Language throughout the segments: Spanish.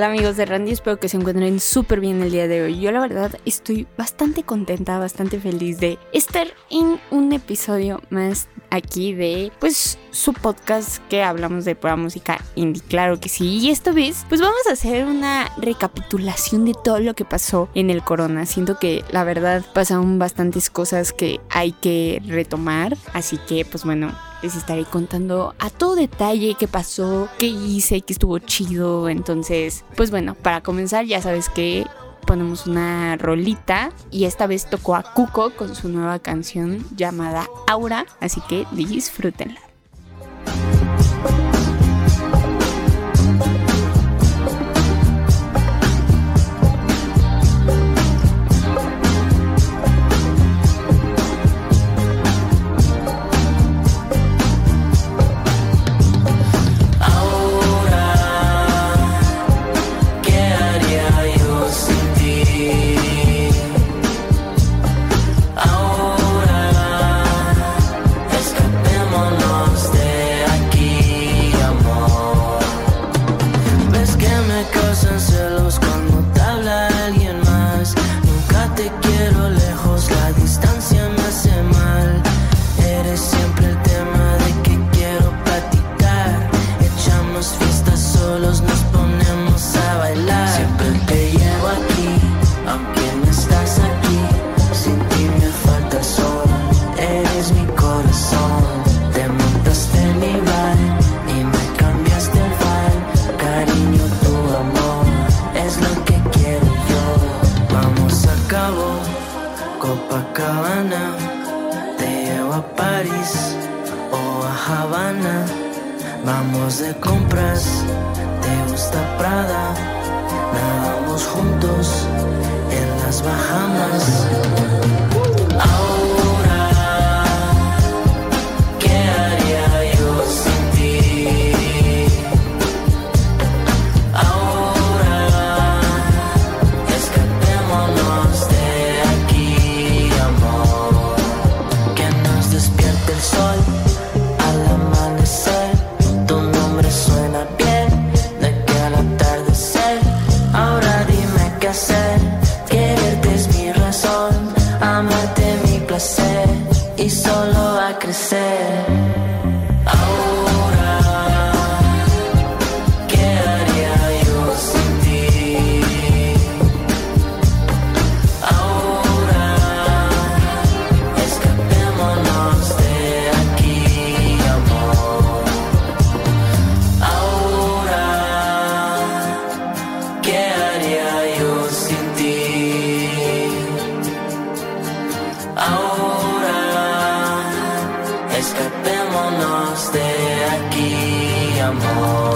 ¿Qué tal amigos de Randy? Espero que se encuentren súper bien el día de hoy. Yo la verdad estoy bastante contenta, bastante feliz de estar en un episodio más aquí de pues su podcast que hablamos de pura música indie. Claro que sí. Y esta vez pues vamos a hacer una recapitulación de todo lo que pasó en el corona. Siento que la verdad pasaron bastantes cosas que hay que retomar. Así que pues bueno, les estaré contando a todo detalle qué pasó, qué hice, qué estuvo chido. Entonces, pues bueno, para comenzar ya sabes que ponemos una rolita y esta vez tocó a Cuco con su nueva canción llamada Aura, así que disfrútenla. Copacabana, te llevo a París o a Habana. Vamos de compras, te gusta Prada, nadamos juntos en las Bahamas. come home.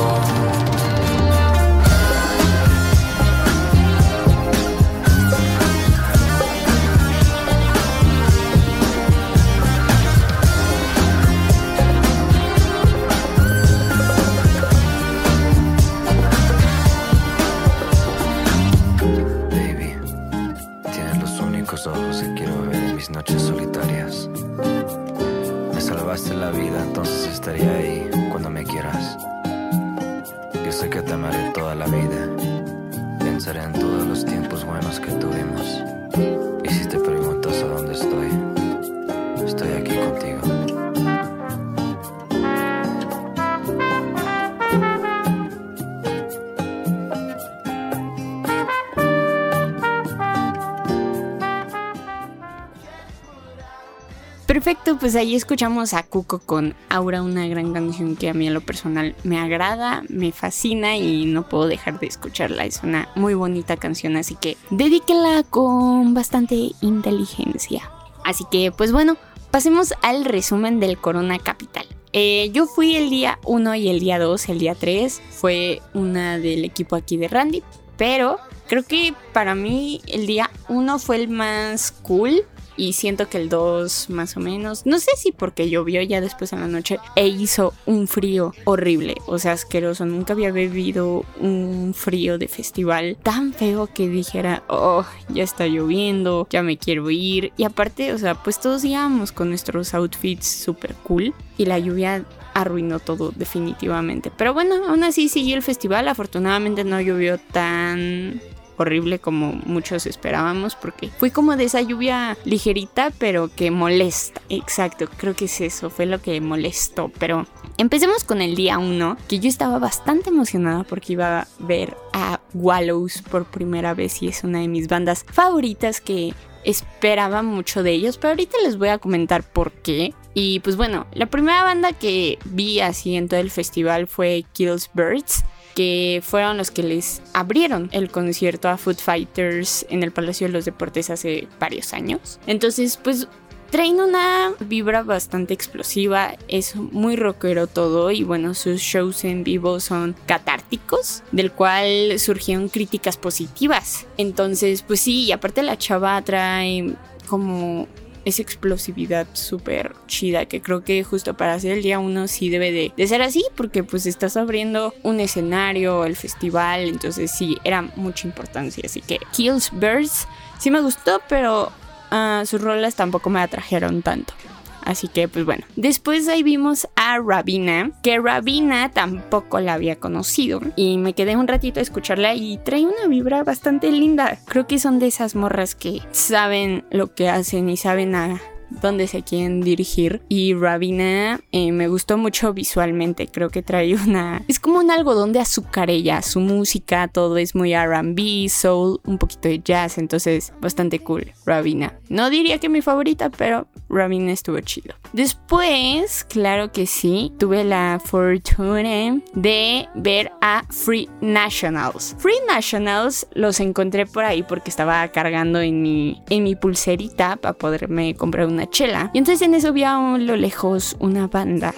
Perfecto, pues ahí escuchamos a Cuco con Aura, una gran canción que a mí en lo personal me agrada, me fascina y no puedo dejar de escucharla. Es una muy bonita canción, así que dedíquenla con bastante inteligencia. Así que, pues bueno, pasemos al resumen del Corona Capital. Eh, yo fui el día 1 y el día 2, el día 3 fue una del equipo aquí de Randy, pero creo que para mí el día 1 fue el más cool y siento que el 2 más o menos, no sé si porque llovió ya después en la noche e hizo un frío horrible, o sea, asqueroso, nunca había bebido un frío de festival tan feo que dijera, oh, ya está lloviendo, ya me quiero ir y aparte, o sea, pues todos íbamos con nuestros outfits super cool y la lluvia arruinó todo definitivamente. Pero bueno, aún así siguió el festival. Afortunadamente no llovió tan horrible como muchos esperábamos porque fue como de esa lluvia ligerita pero que molesta. Exacto, creo que es eso, fue lo que molestó. Pero empecemos con el día 1, que yo estaba bastante emocionada porque iba a ver a Wallows por primera vez y es una de mis bandas favoritas que esperaba mucho de ellos, pero ahorita les voy a comentar por qué. Y pues bueno, la primera banda que vi así en todo el festival fue Kills Birds que fueron los que les abrieron el concierto a Food Fighters en el Palacio de los Deportes hace varios años. Entonces, pues traen una vibra bastante explosiva, es muy rockero todo y bueno, sus shows en vivo son catárticos, del cual surgieron críticas positivas. Entonces, pues sí, y aparte la chava trae como esa explosividad súper chida que creo que justo para hacer el día uno sí debe de, ser así porque pues estás abriendo un escenario, el festival, entonces sí, era mucha importancia. Así que Kills Birds sí me gustó, pero uh, sus rolas tampoco me atrajeron tanto. Así que, pues bueno. Después ahí vimos a Rabina, que Rabina tampoco la había conocido. Y me quedé un ratito a escucharla y trae una vibra bastante linda. Creo que son de esas morras que saben lo que hacen y saben a dónde se quieren dirigir. Y Ravina eh, me gustó mucho visualmente. Creo que trae una. Es como un algodón de azúcar ella. Su música, todo es muy RB, soul, un poquito de jazz. Entonces, bastante cool. Ravina. No diría que mi favorita, pero Ravina estuvo chido. Después, claro que sí, tuve la fortuna de ver a Free Nationals. Free Nationals los encontré por ahí porque estaba cargando en mi, en mi pulserita para poderme comprar una chela. Y entonces en eso vi a lo lejos una banda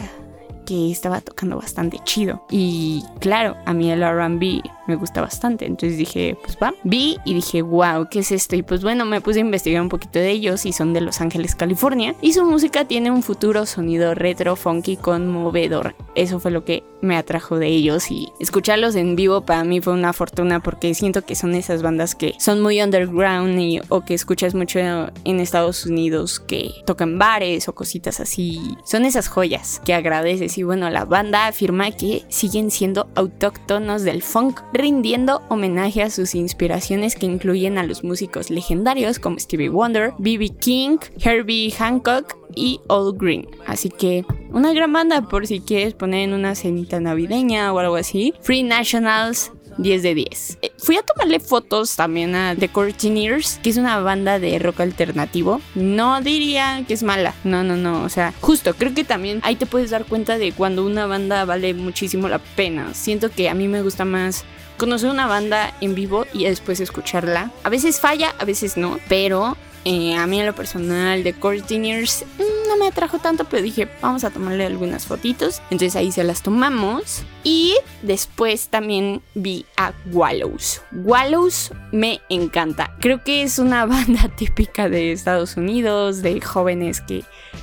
que estaba tocando bastante chido. Y claro, a mí el RB me gusta bastante. Entonces dije, pues va. Vi y dije, wow, ¿qué es esto? Y pues bueno, me puse a investigar un poquito de ellos y son de Los Ángeles, California. Y su música tiene un futuro sonido retro, funky, conmovedor. Eso fue lo que me atrajo de ellos y escucharlos en vivo para mí fue una fortuna porque siento que son esas bandas que son muy underground y, o que escuchas mucho en Estados Unidos que tocan bares o cositas así. Son esas joyas que agradeces y bueno, la banda afirma que siguen siendo autóctonos del funk rindiendo homenaje a sus inspiraciones que incluyen a los músicos legendarios como Stevie Wonder, B.B. King, Herbie Hancock y All Green. Así que una gran banda por si quieres poner en una cenita navideña o algo así. Free Nationals 10 de 10. Eh, fui a tomarle fotos también a The Courtineers, que es una banda de rock alternativo. No diría que es mala, no, no, no. O sea, justo, creo que también ahí te puedes dar cuenta de cuando una banda vale muchísimo la pena. Siento que a mí me gusta más conocer una banda en vivo y después escucharla. A veces falla, a veces no, pero eh, a mí en lo personal de Courtineers mm, no me atrajo tanto, pero dije, vamos a tomarle algunas fotitos. Entonces ahí se las tomamos. Y después también vi a Wallows. Wallows me encanta. Creo que es una banda típica de Estados Unidos, de jóvenes que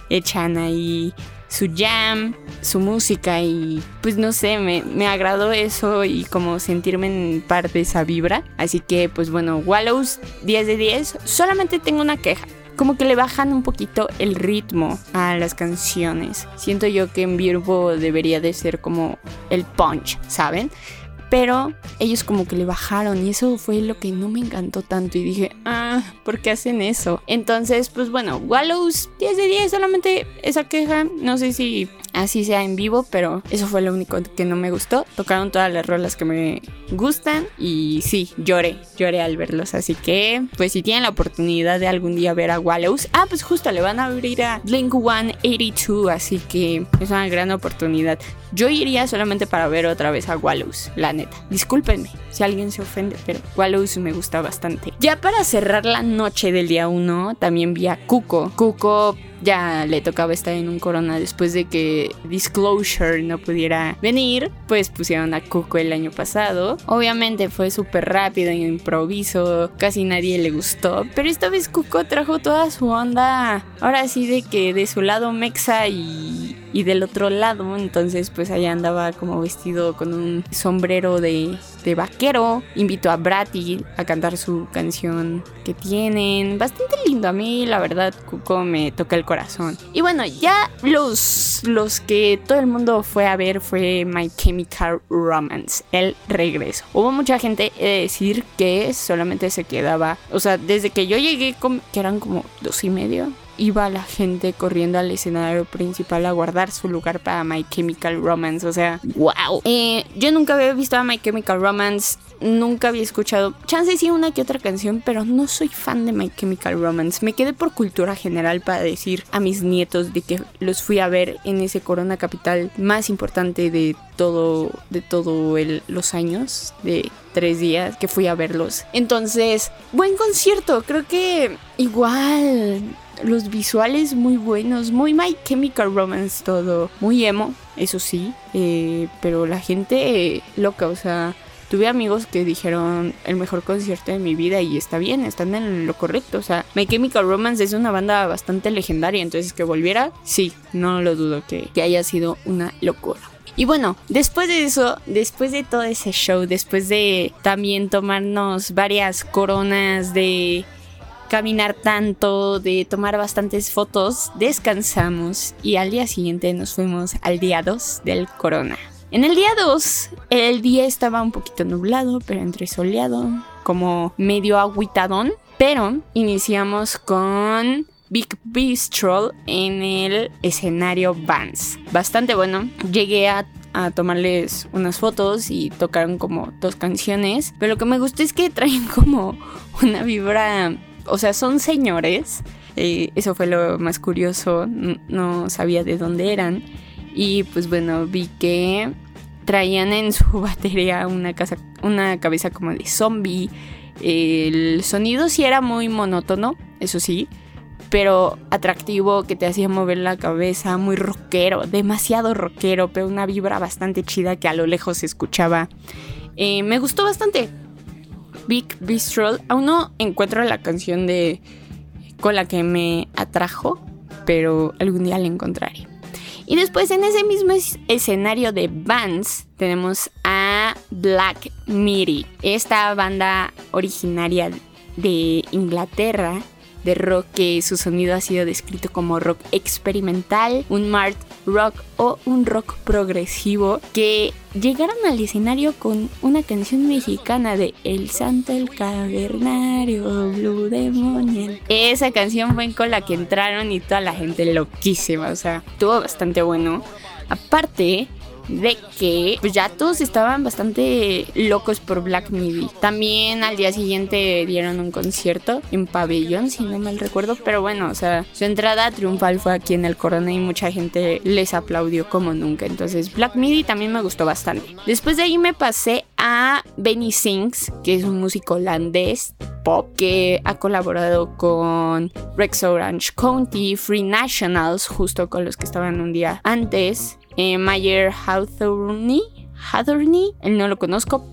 echan ahí su jam, su música y pues no sé, me, me, agradó eso y como sentirme en parte de esa vibra. Así que pues bueno, Wallows 10 de 10. Solamente tengo una queja. Como que le bajan un poquito el ritmo a las canciones. Siento yo que en vivo debería de ser como el punch, ¿saben? Pero ellos como que le bajaron y eso fue lo que no me encantó tanto y dije, ah, ¿por qué hacen eso? Entonces, pues bueno, Wallows 10 de 10, solamente esa queja, no sé si así sea en vivo, pero eso fue lo único que no me gustó. Tocaron todas las rolas que me gustan y sí, lloré, lloré al verlos. Así que, pues si tienen la oportunidad de algún día ver a Wallows, ah, pues justo le van a abrir a Blink 182, así que es una gran oportunidad. Yo iría solamente para ver otra vez a Wallows, la neta. Discúlpenme si alguien se ofende, pero Wallows me gusta bastante. Ya para cerrar la noche del día 1, también vi a Cuco. Cuco ya le tocaba estar en un corona después de que Disclosure no pudiera venir, pues pusieron a Cuco el año pasado. Obviamente fue súper rápido y improviso, casi nadie le gustó, pero esta vez Cuco trajo toda su onda, ahora sí de que de su lado mexa y, y del otro lado, entonces pues allá andaba como vestido con un sombrero de, vaquero, invitó a Bratty a cantar su canción que tienen, bastante lindo, a mí la verdad Cuco me toca el corazón. Y bueno, ya los, los que todo el mundo fue a ver fue My Chemical Romance, el regreso. Hubo mucha gente, de decir, que solamente se quedaba, o sea, desde que yo llegué, que eran como dos y medio, iba la gente corriendo al escenario principal a guardar su lugar para My Chemical Romance. O sea, wow. Eh, yo nunca había visto a My Chemical Romance. Nunca había escuchado, chance sí una que otra canción, pero no soy fan de My Chemical Romance. Me quedé por cultura general para decir a mis nietos de que los fui a ver en ese Corona Capital más importante de todo, de todo los años, de tres días que fui a verlos. Entonces, buen concierto, creo que igual los visuales muy buenos, muy My Chemical Romance todo, muy emo, eso sí, eh, pero la gente loca, o sea, tuve amigos que dijeron el mejor concierto de mi vida y está bien, están en lo correcto, o sea, My Chemical Romance es una banda bastante legendaria, entonces que volviera, sí, no lo dudo que, que haya sido una locura. Y bueno, después de eso, después de todo ese show, después de también tomarnos varias coronas de caminar tanto, de tomar bastantes fotos, descansamos y al día siguiente nos fuimos al día 2 del corona. En el día 2, el día estaba un poquito nublado, pero entre soleado, como medio aguitadón, pero iniciamos con Big Bistro en el escenario Vans. Bastante bueno. Llegué a, a, tomarles unas fotos y tocaron como dos canciones. Pero lo que me gustó es que traen como una vibra o sea, son señores. Eh, eso fue lo más curioso. No sabía de dónde eran. Y pues bueno, vi que traían en su batería una, casa, una cabeza como de zombie. El sonido sí era muy monótono, eso sí, pero atractivo, que te hacía mover la cabeza, muy rockero, demasiado rockero, pero una vibra bastante chida que a lo lejos se escuchaba. Eh, me gustó bastante. Big Bistro. Aún no encuentro la canción de con la que me atrajo, pero algún día la encontraré. Y después en ese mismo escenario de bands tenemos a Black Midi, esta banda originaria de Inglaterra de rock que su sonido ha sido descrito como rock experimental, un mart rock o un rock progresivo que llegaron al escenario con una canción mexicana de El Santo el Cavernario Blue Demonial. Esa canción fue con la que entraron y toda la gente loquísima, o sea, estuvo bastante bueno. Aparte, de que pues ya todos estaban bastante locos por Black Midi. También al día siguiente dieron un concierto en pabellón, si no mal recuerdo, pero bueno, o sea, su entrada triunfal fue aquí en el Corona y mucha gente les aplaudió como nunca. Entonces, Black Midi también me gustó bastante. Después de ahí me pasé a Benny Sings, que es un músico holandés pop que ha colaborado con Rex Orange County, Free Nationals, justo con los que estaban un día antes, eh, Mayer Hawthorne. Hathorny, no lo conozco,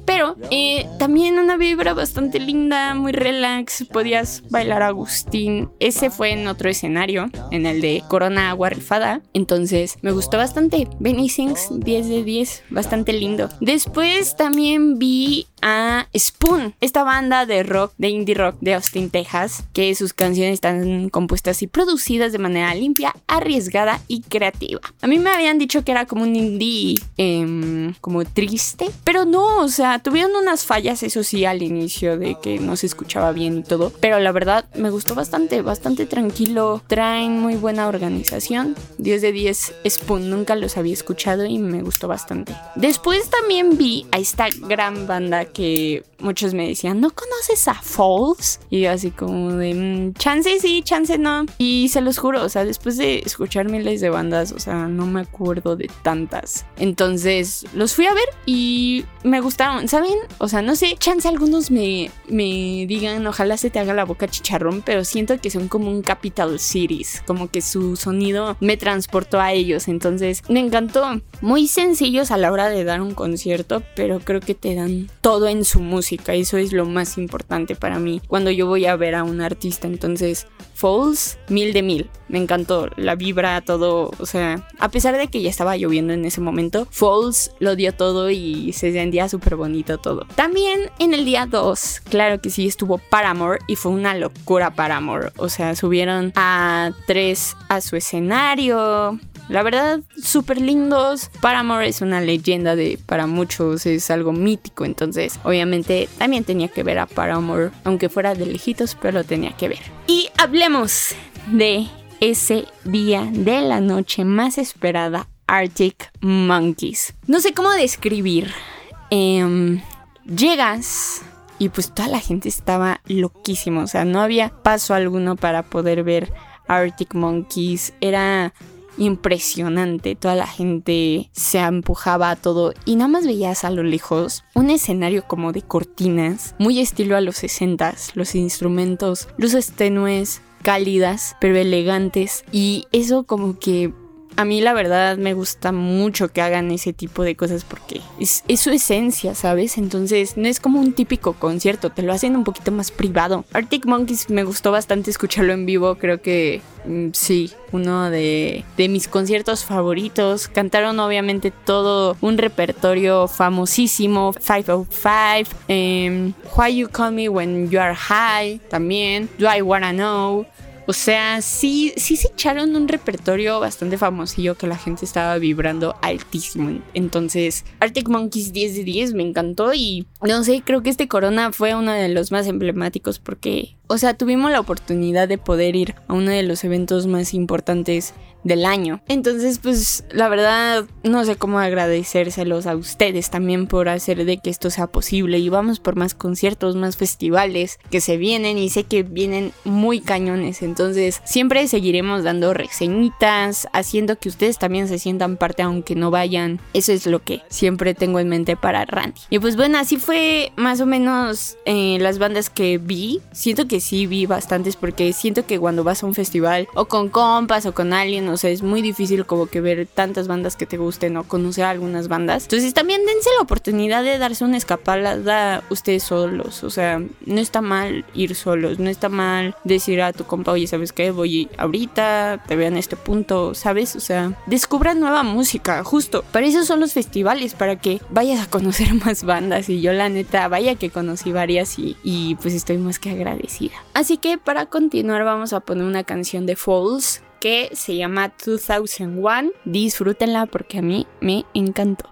eh, también una vibra bastante linda, muy relax, podías bailar Agustín. Ese fue en otro escenario, en el de Corona Agua Rifada, entonces me gustó bastante. Benny Sings 10 de 10, bastante lindo. Después también vi a Spoon, esta banda de rock, de indie rock de Austin, Texas, que sus canciones están compuestas y producidas de manera limpia, arriesgada y creativa. A mí me habían dicho que era como un indie em, como triste, pero no, o sea, tuvieron unas fallas, eso sí, al inicio de que no se escuchaba bien y todo, pero la verdad me gustó bastante, bastante tranquilo, traen muy buena organización, 10 de 10 Spoon, nunca los había escuchado y me gustó bastante. Después también vi a esta gran banda porque muchos me decían, ¿no conoces a Falls? Y yo así como de, mm, chance sí, chance no. Y se los juro, o sea, después de escuchar miles de bandas, o sea, no me acuerdo de tantas. Entonces los fui a ver y me gustaron, ¿saben? O sea, no sé, chance algunos me, me digan, ojalá se te haga la boca chicharrón, pero siento que son como un Capital Cities, como que su sonido me transportó a ellos. Entonces me encantó. Muy sencillos a la hora de dar un concierto, pero creo que te dan todo en su música. Eso es lo más importante para mí cuando yo voy a ver a un artista. Entonces, Falls, mil de mil. Me encantó la vibra, todo. O sea, a pesar de que ya estaba lloviendo en ese momento, Falls lo dio todo y se sentía súper bonito todo. También en el día 2, claro que sí, estuvo Paramore y fue una locura Paramore. O sea, subieron a tres a su escenario. La verdad, súper lindos. Paramore es una leyenda de para muchos, es algo mítico. Entonces, obviamente, también tenía que ver a Paramore, aunque fuera de lejitos, pero tenía que ver. Y hablemos de ese día de la noche más esperada, Arctic Monkeys. No sé cómo describir. Em, llegas y pues toda la gente estaba loquísima. O sea, no había paso alguno para poder ver Arctic Monkeys. Era impresionante. Toda la gente se empujaba a todo y nada más veías a lo lejos un escenario como de cortinas, muy estilo a los 60 los instrumentos, luces tenues, cálidas, pero elegantes y eso como que a mí la verdad me gusta mucho que hagan ese tipo de cosas porque es, su esencia, ¿sabes? Entonces no es como un típico concierto, te lo hacen un poquito más privado. Arctic Monkeys me gustó bastante escucharlo en vivo, creo que mm, sí, uno de, mis conciertos favoritos. Cantaron obviamente todo un repertorio famosísimo, 505, eh, Why You Call Me When You Are High, también, Do I Wanna Know. O sea, sí, sí se echaron un repertorio bastante famosillo que la gente estaba vibrando altísimo. Entonces, Arctic Monkeys 10 de 10 me encantó y no sé, creo que este Corona fue uno de los más emblemáticos porque, o sea, tuvimos la oportunidad de poder ir a uno de los eventos más importantes del año. Entonces, pues la verdad, no sé cómo agradecérselos a ustedes también por hacer de que esto sea posible y vamos por más conciertos, más festivales que se vienen y sé que vienen muy cañones. Entonces, siempre seguiremos dando reseñitas, haciendo que ustedes también se sientan parte aunque no vayan. Eso es lo que siempre tengo en mente para Randy. Y pues bueno, así fue más o menos eh, las bandas que vi. Siento que sí vi bastantes porque siento que cuando vas a un festival o con compas o con alguien o sea, es muy difícil como que ver tantas bandas que te gusten o conocer algunas bandas. Entonces también dense la oportunidad de darse una escapada ustedes solos, o sea, no está mal ir solos, no está mal decir a tu compa, oye, ¿sabes qué? Voy ahorita, te veo en este punto, ¿sabes? O sea, descubran nueva música, justo. Para eso son los festivales, para que vayas a conocer más bandas y yo la neta, vaya que conocí varias y, y pues estoy más que agradecida. Así que para continuar vamos a poner una canción de Falls que se llama 2001. Disfrútenla porque a mí me encantó.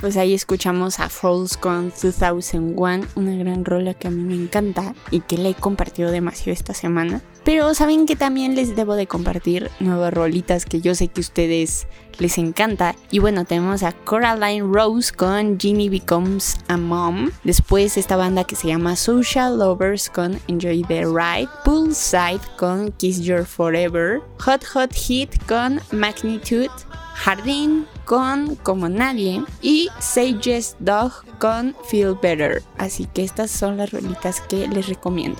Pues ahí escuchamos a Falls con 2001, una gran rola que a mí me encanta y que le he compartido demasiado esta semana. Pero saben que también les debo de compartir nuevas rolitas que yo sé que a ustedes les encanta. Y bueno, tenemos a Coraline Rose con Ginny Becomes a Mom. Después esta banda que se llama Social Lovers con Enjoy the Ride. Poolside con Kiss Your Forever. Hot Hot Hit con Magnitude. Jardín con Como Nadie y Say Yes Dog con Feel Better. Así que estas son las rolitas que les recomiendo.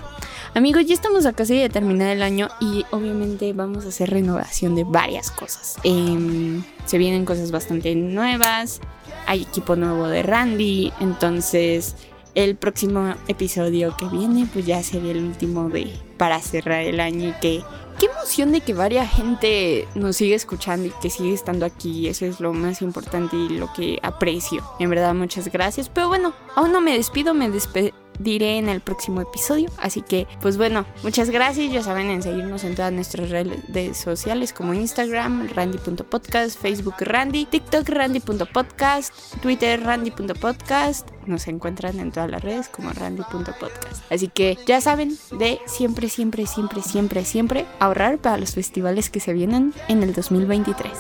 Amigos, ya estamos a casi de terminar el año y obviamente vamos a hacer renovación de varias cosas. Em, se vienen cosas bastante nuevas, hay equipo nuevo de Randy, entonces el próximo episodio que viene pues ya sería el último de para cerrar el año y que qué emoción de que varias gente nos sigue escuchando y que sigue estando aquí. Eso es lo más importante y lo que aprecio. En verdad, muchas gracias. Pero bueno, aún no me despido, me despido diré en el próximo episodio. Así que, pues bueno, muchas gracias. Ya saben en seguirnos en todas nuestras redes sociales como Instagram, randy.podcast, Facebook Randy, TikTok randy.podcast, Twitter randy.podcast. Nos encuentran en todas las redes como randy.podcast. Así que ya saben de siempre, siempre, siempre, siempre, siempre ahorrar para los festivales que se vienen en el 2023.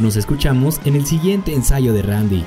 Nos escuchamos en el siguiente ensayo de Randy.